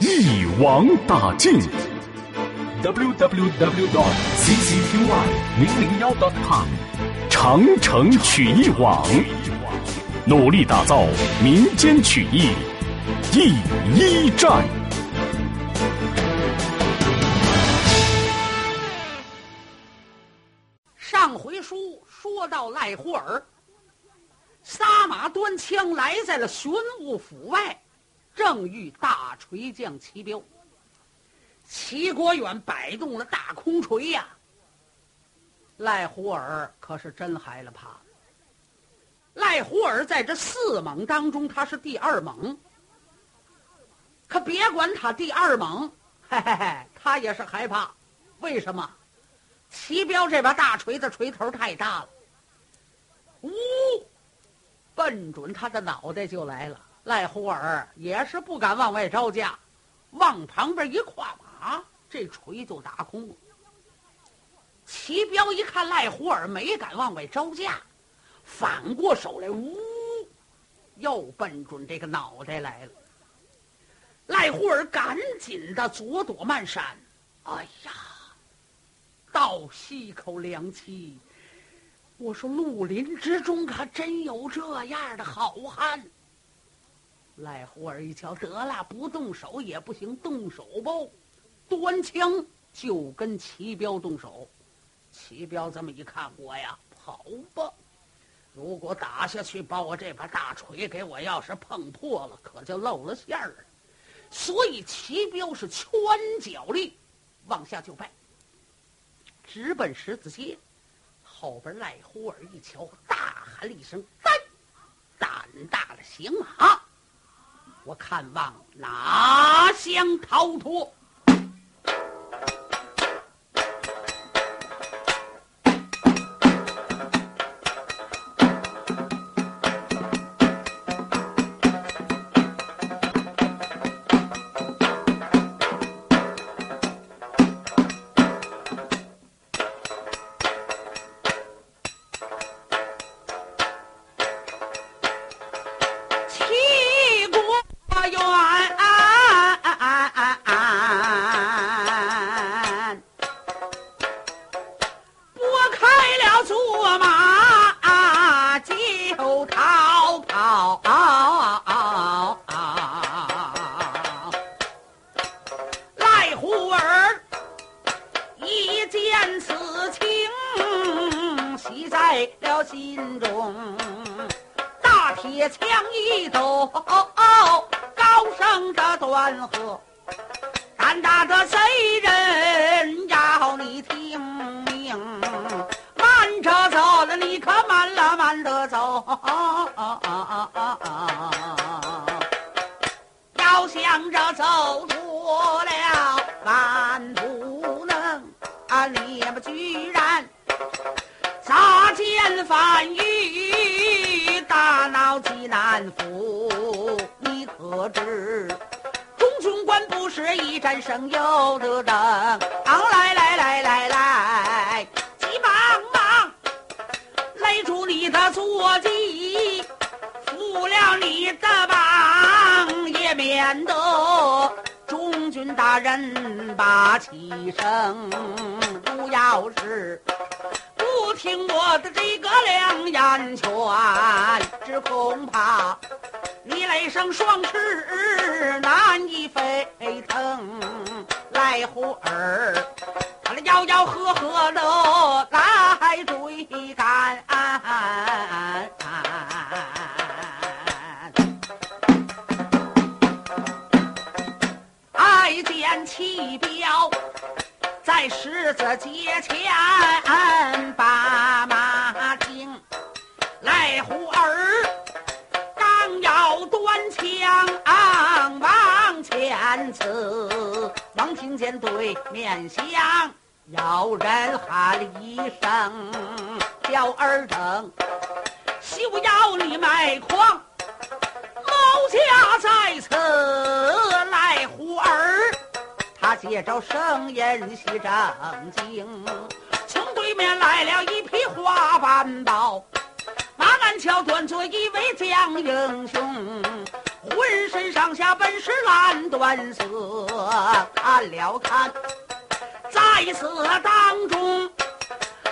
一网打尽。www dot ccqy 零零幺 dot com。长城曲艺网，努力打造民间曲艺第一站。上回书说到赖胡儿撒马端枪来在了玄武府外，正遇大锤将齐彪。齐国远摆动了大空锤呀。赖胡儿可是真害了怕。赖胡儿在这四猛当中，他是第二猛。可别管他第二猛，嘿嘿嘿，他也是害怕。为什么？齐彪这把大锤子锤头太大了，呜，奔准他的脑袋就来了。赖胡儿也是不敢往外招架，往旁边一跨马，这锤就打空了。齐彪一看赖胡儿没敢往外招架，反过手来，呜，又奔准这个脑袋来了。赖胡儿赶紧的左躲慢闪，哎呀，倒吸一口凉气。我说绿林之中可真有这样的好汉。赖胡儿一瞧，得了，不动手也不行，动手吧，端枪就跟齐彪动手。齐彪这么一看，我呀跑吧！如果打下去，把我这把大锤给我要是碰破了，可就露了馅儿了。所以齐彪是圈脚力往下就拜，直奔十字街。后边赖胡儿一瞧，大喊了一声：“胆胆大的行啊！我看望哪乡逃脱？”铁枪一抖高声的断喝胆大的贼人要你听命？慢着走了你可慢了慢的走。要想着走战府，你可知？中军官不是一战胜有的等，啊、来来来来来，急忙忙勒住你的坐骑，扶了你的膀，也免得中军大人把气生，不要是。听我的这个两眼劝，只恐怕你来生双翅难以飞腾，来呼儿，他那吆吆喝喝乐来追赶？爱箭弃镖。在狮子街前把马惊，赖虎儿刚要端枪、往前刺，王听见对面响，有人喊了一声：“刁二正，休要你卖矿，毛家在此。”他接着声音细正经，从对面来了一匹花斑豹，马鞍桥端坐一位将英雄。浑身上下本是蓝缎色，看了看，在此当中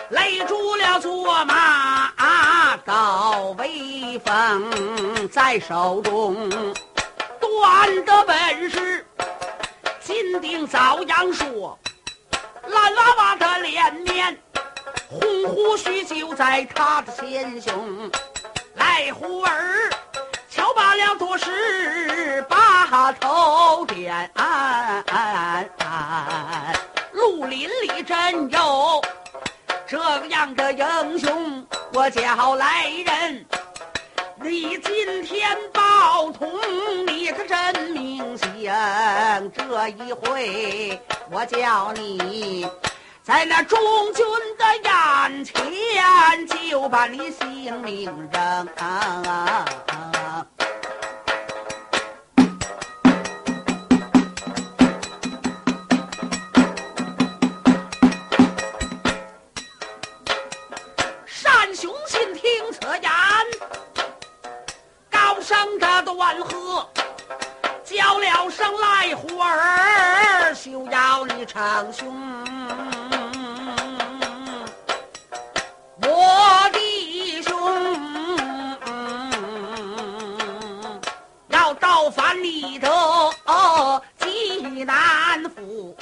勒住了坐马高威风，在手中端的本事金鼎遭阳说，蓝娃娃的脸面，红胡须就在他的前胸，来胡儿。瞧罢了，多时把头点，绿林里真有这样的英雄，我叫来人。你今天报童，你可真明显。这一回，我叫你在那众军的眼前，就把你性命扔。万来虎儿，休要你逞凶！我弟兄要造反你的济南府，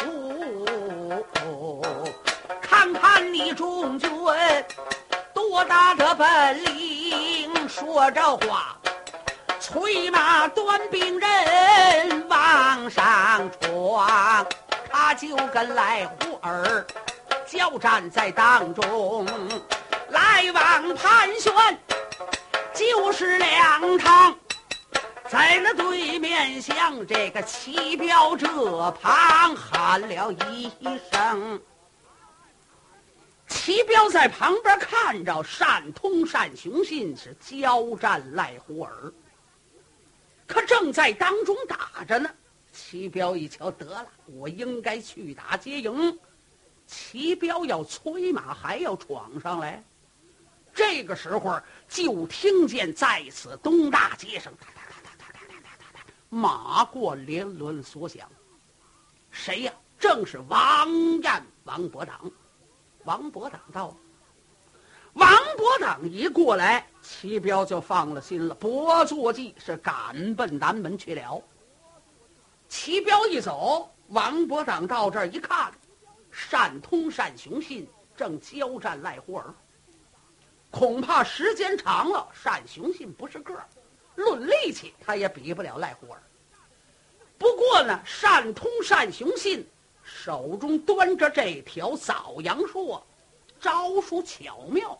看看你中军多大的本领！说这话。催马端兵人上床，他就跟赖虎儿交战在当中，来往盘旋就是两趟，在那对面向这个齐彪这旁喊了一声，齐彪在旁边看着单通、单雄信是交战赖虎儿。可正在当中打着呢，齐彪一瞧，得了，我应该去打接营。齐彪要催马，还要闯上来。这个时候，就听见在此东大街上，哒哒哒哒哒哒哒哒哒，马过连轮所响。谁呀？正是王彦、王伯党。王伯党到。王伯党一过来，齐彪就放了心了。伯坐骑是赶奔南门去了。齐彪一走，王伯党到这儿一看，单通、单雄信正交战赖胡儿。恐怕时间长了，单雄信不是个儿，论力气他也比不了赖胡儿。不过呢，单通、单雄信手中端着这条枣阳槊，招数巧妙。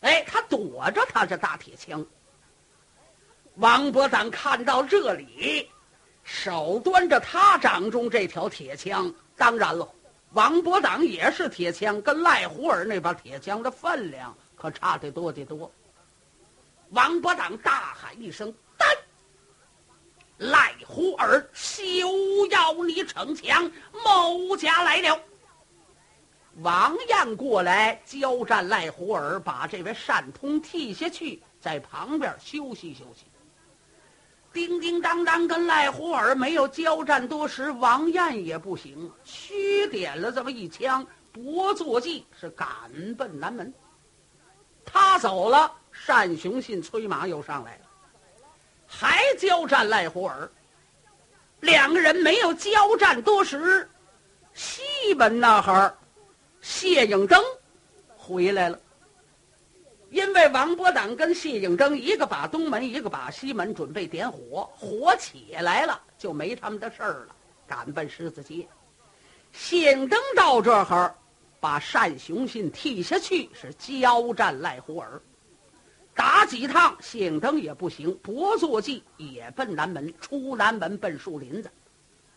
哎，他躲着他这大铁枪。王伯党看到这里，手端着他掌中这条铁枪。当然了，王伯党也是铁枪，跟赖胡儿那把铁枪的分量可差得多得多。王伯党大喊一声：“单！”赖胡儿，休要你逞强，某家来了。王燕过来交战赖胡儿，把这位单通替下去，在旁边休息休息。叮叮当当跟赖胡儿没有交战多时，王燕也不行，虚点了这么一枪，搏坐骑是赶奔南门。他走了，单雄信催马又上来了，还交战赖胡儿。两个人没有交战多时，西门那儿。谢影登回来了，因为王伯党跟谢应登一个把东门，一个把西门，准备点火，火起来了就没他们的事儿了，赶奔狮子街。谢应登到这儿，把单雄信替下去，是交战赖胡儿，打几趟谢应登也不行，伯坐骑也奔南门，出南门奔树林子，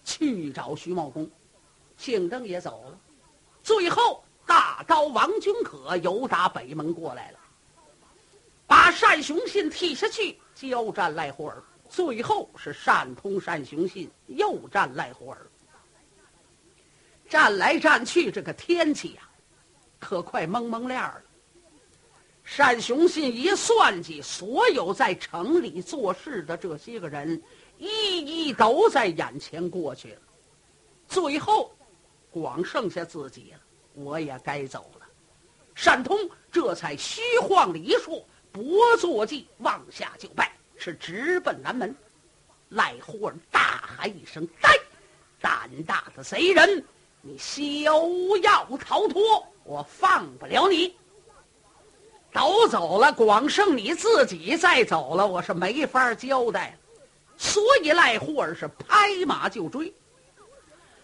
去找徐茂公。姓郑也走了，最后大刀王君可由打北门过来了，把单雄信踢下去，交战赖胡儿。最后是单通、单雄信又战赖胡儿。战来战去，这个天气呀，可快蒙蒙亮了。单雄信一算计，所有在城里做事的这些个人，一一都在眼前过去了。最后，光剩下自己了。我也该走了。单通这才虚晃了一束，不坐骑往下就拜，是直奔南门。赖胡儿大喊一声：“呆！胆大的贼人，你休要逃脱，我放不了你！”都走了，光剩你自己再走了，我是没法交代。所以赖胡儿是拍马就追，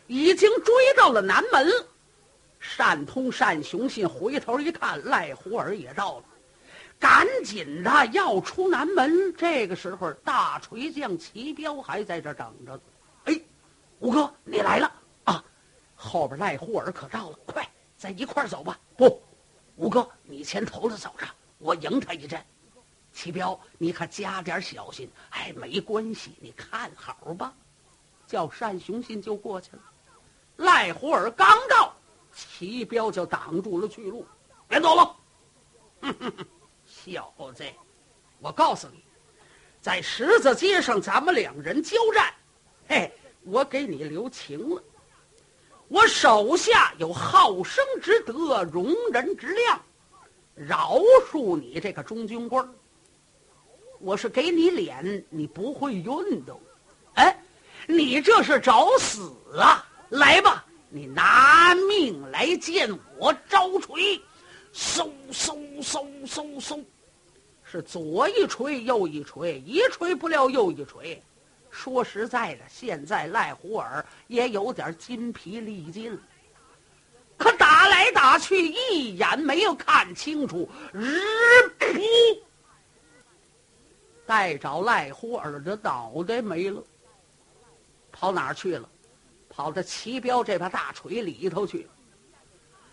已经追到了南门。单通、单雄信回头一看，赖胡儿也到了，赶紧的要出南门。这个时候，大锤匠齐彪还在这等着。哎，五哥，你来了啊！后边赖胡儿可到了，快，咱一块走吧。不。五哥，你先头着走着，我迎他一阵。齐彪，你可加点小心。哎，没关系，你看好吧。叫单雄信就过去了。赖胡儿刚到，齐彪就挡住了去路，别走了。哼哼哼，小子，我告诉你，在十字街上咱们两人交战，嘿，我给你留情了。我手下有好生之德、容人之量，饶恕你这个中军官我是给你脸，你不会运动，哎，你这是找死啊！来吧，你拿命来见我招锤，嗖嗖嗖嗖嗖，是左一锤，右一锤，一锤不了又一锤。说实在的，现在赖胡儿也有点筋疲力尽了。可打来打去，一眼没有看清楚，日扑，带着赖胡儿的脑袋没了。跑哪儿去了？跑到齐彪这把大锤里头去。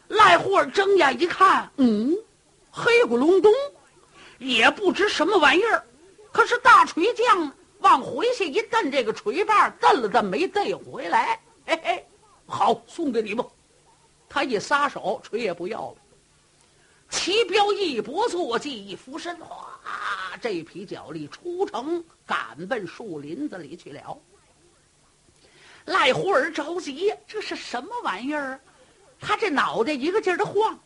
赖胡儿睁眼一看，嗯，黑咕隆咚，也不知什么玩意儿。可是大锤匠。往回去一蹬，这个锤把蹬了蹬没蹬回来。嘿嘿，好，送给你吧。他一撒手，锤也不要了。齐彪一搏坐骑，一俯身，哗，这匹脚力出城，赶奔树林子里去了。赖胡儿着急，这是什么玩意儿？他这脑袋一个劲儿的晃，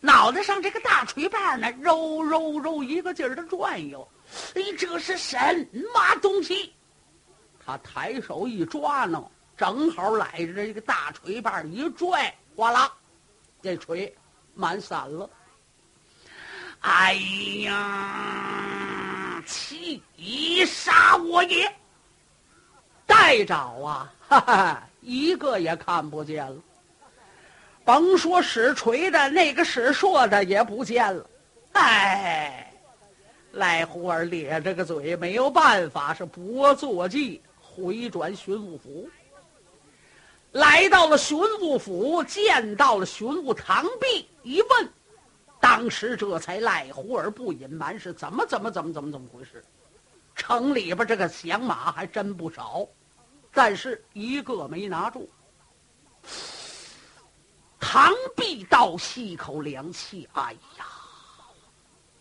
脑袋上这个大锤把呢，揉揉揉，一个劲儿的转悠。哎这是什么东西？他抬手一抓呢，正好揽着这个大锤把一拽，哗啦，这锤满散了。哎呀，气杀我也！带找啊，哈哈，一个也看不见了。甭说使锤的，那个使槊的也不见了。哎。赖胡儿咧着个嘴，没有办法，是不坐骑回转巡抚府。来到了巡抚府，见到了巡抚唐壁，一问，当时这才赖胡儿不隐瞒，是怎么怎么怎么怎么怎么回事？城里边这个响马还真不少，但是一个没拿住。唐弼倒吸一口凉气，哎呀！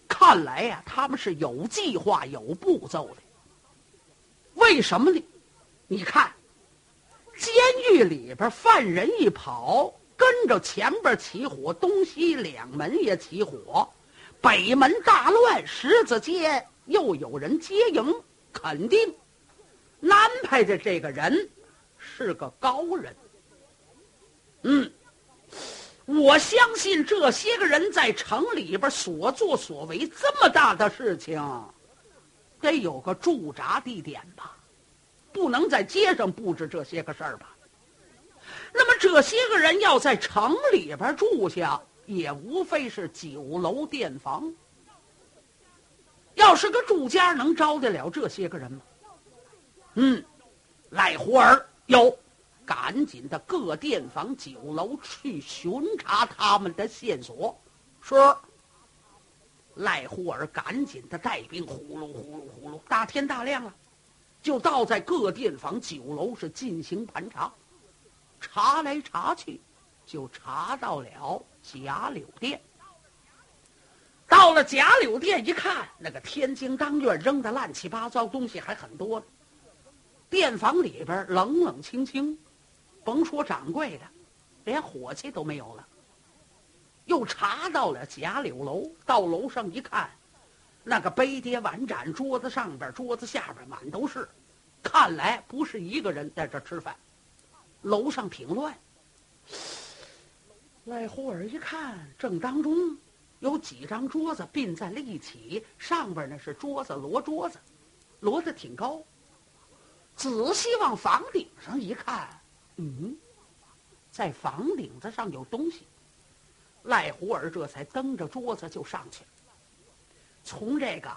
看来呀，他们是有计划、有步骤的。为什么呢？你看，监狱里边犯人一跑，跟着前边起火，东西两门也起火，北门大乱，十字街又有人接应，肯定安排的这个人是个高人。嗯。我相信这些个人在城里边所作所为这么大的事情，得有个驻扎地点吧？不能在街上布置这些个事儿吧？那么这些个人要在城里边住下，也无非是酒楼店房。要是个住家，能招得了这些个人吗？嗯，赖胡儿有。赶紧的各店房酒楼去巡查他们的线索。是。赖胡儿赶紧的带兵，呼噜呼噜呼噜，大天大亮了，就到在各店房酒楼是进行盘查。查来查去，就查到了贾柳店。到了贾柳店一看，那个天津当院扔的乱七八糟东西还很多呢。店房里边冷冷清清，甭说掌柜的，连伙计都没有了。又查到了贾柳楼，到楼上一看，那个杯碟碗盏，桌子上边、桌子下边满都是，看来不是一个人在这吃饭。楼上挺乱。赖胡儿一看，正当中有几张桌子并在了一起，上边呢是桌子摞桌子，摞的挺高。仔细往房顶上一看，嗯，在房顶子上有东西。赖胡儿这才蹬着桌子就上去了，从这个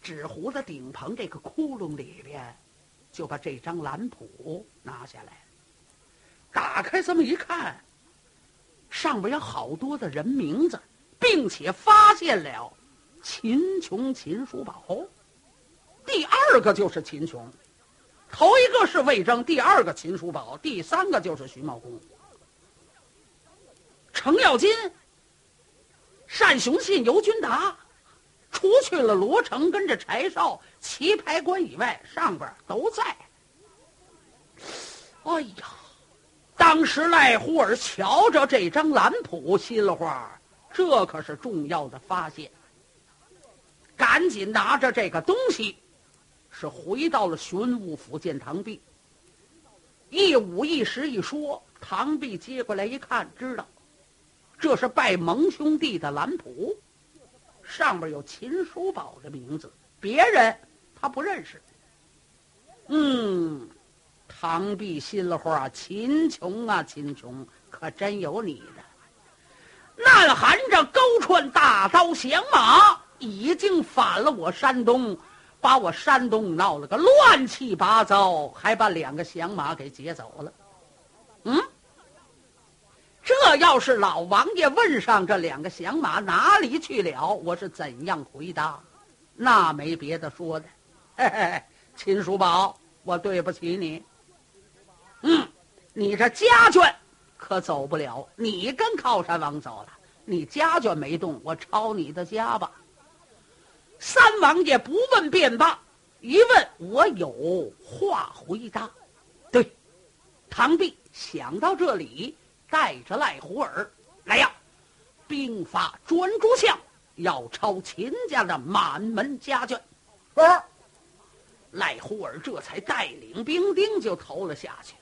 纸糊的顶棚这个窟窿里边，就把这张蓝谱拿下来，打开这么一看，上边有好多的人名字，并且发现了秦琼、秦叔宝，第二个就是秦琼，头一个是魏征，第二个秦叔宝，第三个就是徐茂公。程咬金、单雄信、尤军达，除去了罗成跟着柴少、棋牌官以外，上边都在。哎呀，当时赖胡儿瞧着这张蓝谱，心里话，这可是重要的发现。赶紧拿着这个东西，是回到了巡务府见唐弼。一五一十一说，唐弼接过来一看，知道。这是拜蒙兄弟的蓝谱，上面有秦叔宝的名字，别人他不认识。嗯，唐弼心里话：秦琼啊，秦琼，可真有你的！呐喊着勾串大刀响马，已经反了我山东，把我山东闹了个乱七八糟，还把两个响马给劫走了。嗯。这要是老王爷问上这两个响马哪里去了，我是怎样回答？那没别的说的，嘿嘿，秦叔宝，我对不起你。嗯，你这家眷可走不了，你跟靠山王走了，你家眷没动，我抄你的家吧。三王爷不问便罢，一问我有话回答。对，唐弼想到这里。带着赖胡儿来呀！兵法专诸相，要抄秦家的满门家眷。是。赖胡儿这才带领兵丁就投了下去。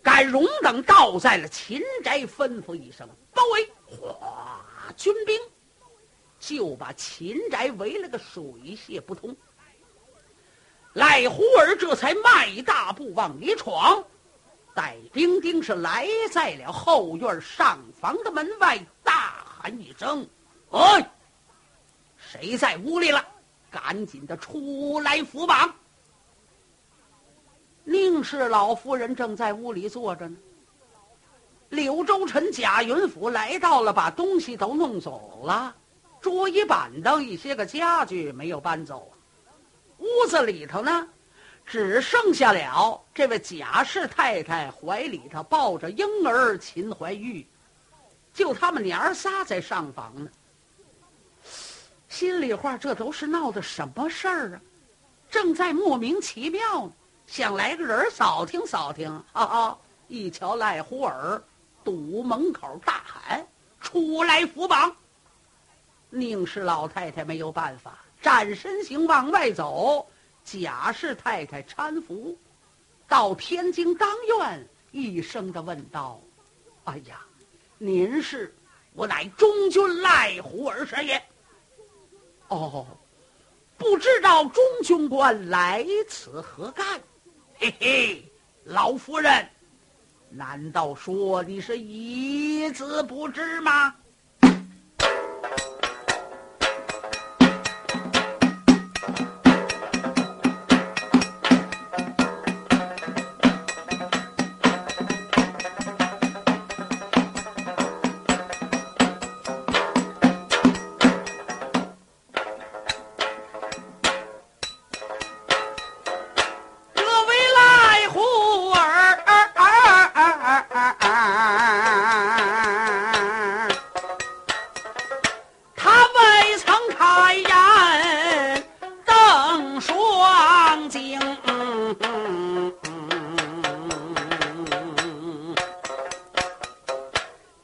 赶荣等到在了秦宅，吩咐一声包围，哗，军兵就把秦宅围了个水泄不通。赖胡儿这才迈大步往里闯。带兵丁是来在了后院上房的门外，大喊一声：“哎，谁在屋里了？赶紧的出来扶绑！”宁氏老夫人正在屋里坐着呢。柳州臣贾云甫来到了，把东西都弄走了，桌椅板凳一些个家具没有搬走，屋子里头呢。只剩下了这位贾氏太太怀里头抱着婴儿秦怀玉，就他们娘儿仨在上房呢。心里话，这都是闹的什么事儿啊？正在莫名其妙呢，想来个人扫听扫听。哈哈！一瞧赖胡儿堵门口大喊：“出来扶绑！”宁氏老太太没有办法，站身形往外走。贾氏太太搀扶到天津当院，一声的问道：“哎呀，您是？我乃中军赖虎儿神也。哦，不知道中军官来此何干？嘿嘿，老夫人，难道说你是一字不知吗？”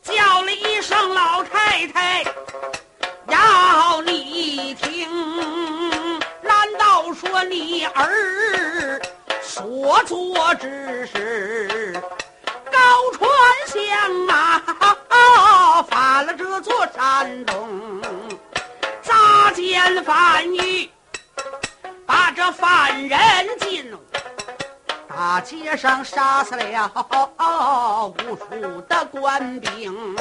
叫了一声老太太要你听。难道说你儿所做之事高传香啊反了这座山洞砸奸反狱。把这犯人进。大街上杀死了无数的官兵，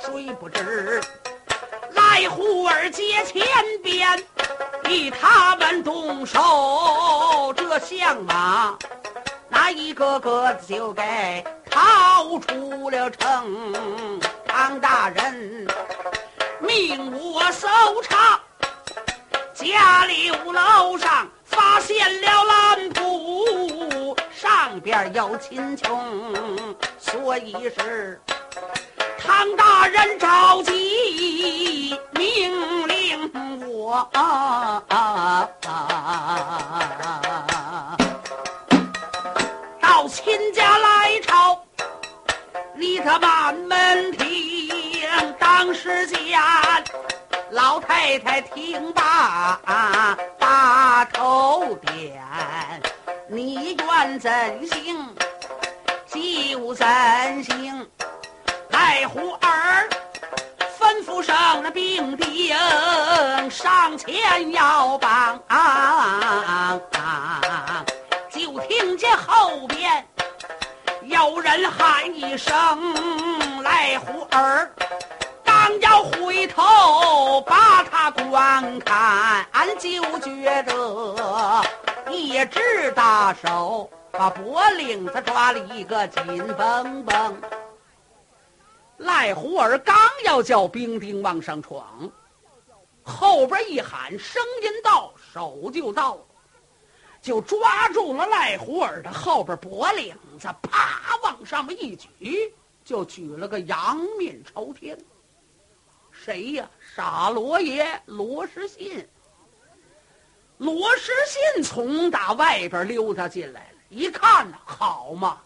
谁不知来胡儿接前边，与他们动手，这相马那一个个就该逃出了城。唐大人命我搜查家里五楼上。发现了蓝布，上边有秦琼，所以是唐大人着急命令我到秦家来朝，你他满门听，当时间。老太太听罢，把头点。你愿怎行就怎行。赖虎儿吩咐上了兵丁上前要帮，就听见后边有人喊一声：“赖虎儿。”后把他观看，俺就觉得一只大手把脖领子抓了一个紧绷绷。赖虎儿刚要叫兵丁往上闯，后边一喊，声音到，手就到，就抓住了赖虎儿的后边脖领子，啪往上面一举，就举了个仰面朝天。谁呀？傻罗爷罗世信。罗世信从打外边溜达进来了，一看呢，好嘛，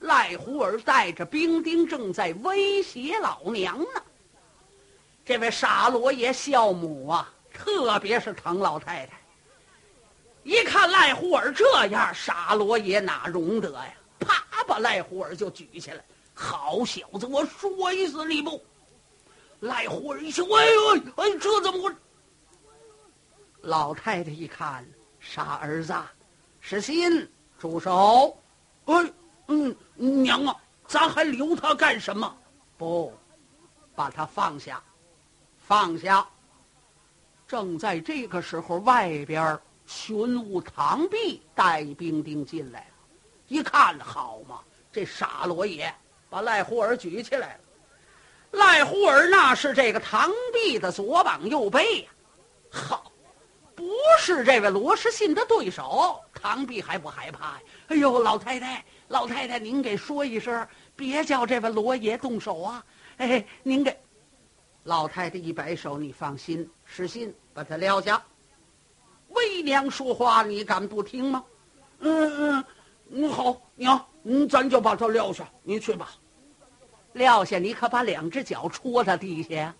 赖胡儿带着兵丁正在威胁老娘呢。这位傻罗爷孝母啊，特别是疼老太太。一看赖胡儿这样，傻罗爷哪容得呀？啪，把赖胡儿就举起来。好小子，我摔死你不！赖户儿一听，哎呦，哎，这怎么回？老太太一看，傻儿子，是心，住手！哎，嗯，娘啊，咱还留他干什么？不，把他放下，放下。正在这个时候，外边巡务唐弼带兵丁进来了，一看，好嘛，这傻罗爷把赖胡儿举起来了。赖胡儿那是这个唐弼的左膀右背呀，好，不是这位罗世信的对手。唐弼还不害怕呀？哎呦，老太太，老太太，您给说一声，别叫这位罗爷动手啊！哎，您给老太太一摆手，你放心，世信把他撂下。为娘说话，你敢不听吗？嗯嗯嗯，好，娘，咱就把他撂下，你去吧。撂下，你可把两只脚戳他地下，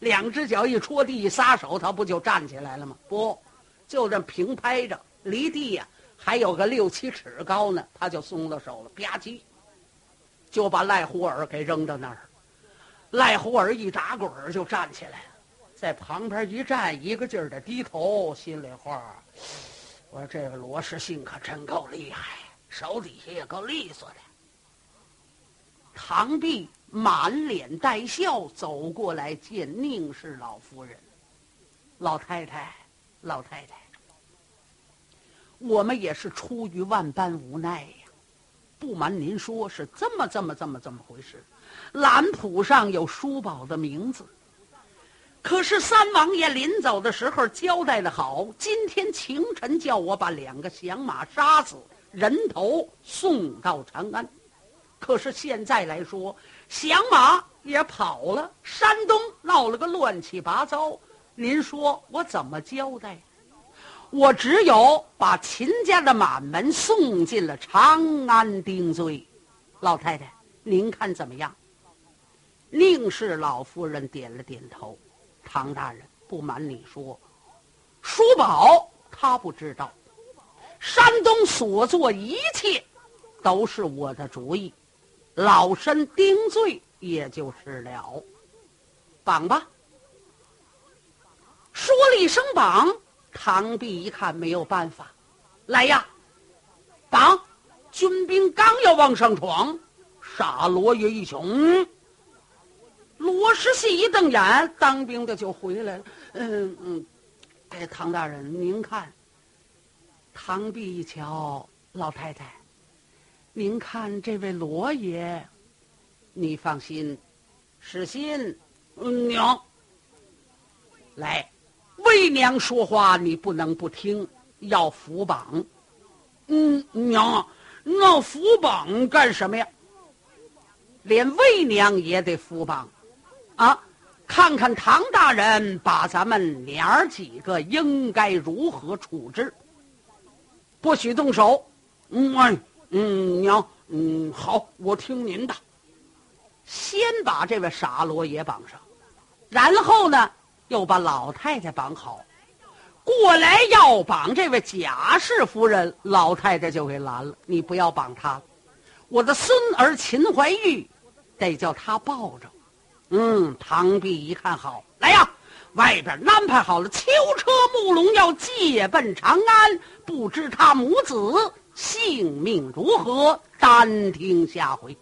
两只脚一戳地一，撒手，他不就站起来了吗？不，就这么平拍着，离地呀还有个六七尺高呢，他就松了手了，吧唧，就把赖胡尔给扔到那儿。赖胡尔一打滚儿就站起来了，在旁边一站，一个劲儿的低头，心里话：我说这个罗世信可真够厉害，手底下也够利索的。唐弼满脸带笑走过来见宁氏老夫人，老太太，老太太，我们也是出于万般无奈呀。不瞒您说，是这么这么这么这么回事。蓝谱上有叔宝的名字，可是三王爷临走的时候交代的好，今天清晨叫我把两个响马杀死，人头送到长安。可是现在来说，响马也跑了，山东闹了个乱七八糟，您说我怎么交代？我只有把秦家的满门送进了长安定罪。老太太，您看怎么样？宁氏老夫人点了点头。唐大人，不瞒你说，叔宝他不知道，山东所做一切，都是我的主意。老身定罪也就是了，绑吧。说了一声绑，唐弼一看没有办法，来呀，绑！军兵刚要往上闯，傻罗爷一穷，罗世信一瞪眼，当兵的就回来了。嗯嗯，哎，唐大人，您看。唐弼一瞧，老太太，您看这位罗爷，你放心，是心。嗯娘，来，为娘说话，你不能不听，要扶榜。嗯，娘，那扶榜干什么呀？连为娘也得扶榜，啊，看看唐大人把咱们娘儿几个应该如何处置。不许动手！嗯，嗯，娘，嗯，好，我听您的。先把这位傻罗爷绑上，然后呢，又把老太太绑好。过来要绑这位贾氏夫人，老太太就给拦了。你不要绑她，我的孙儿秦怀玉，得叫他抱着。嗯，唐弼一看好，来呀。外边安排好了囚车木龙，要借奔长安。不知他母子性命如何？单听下回。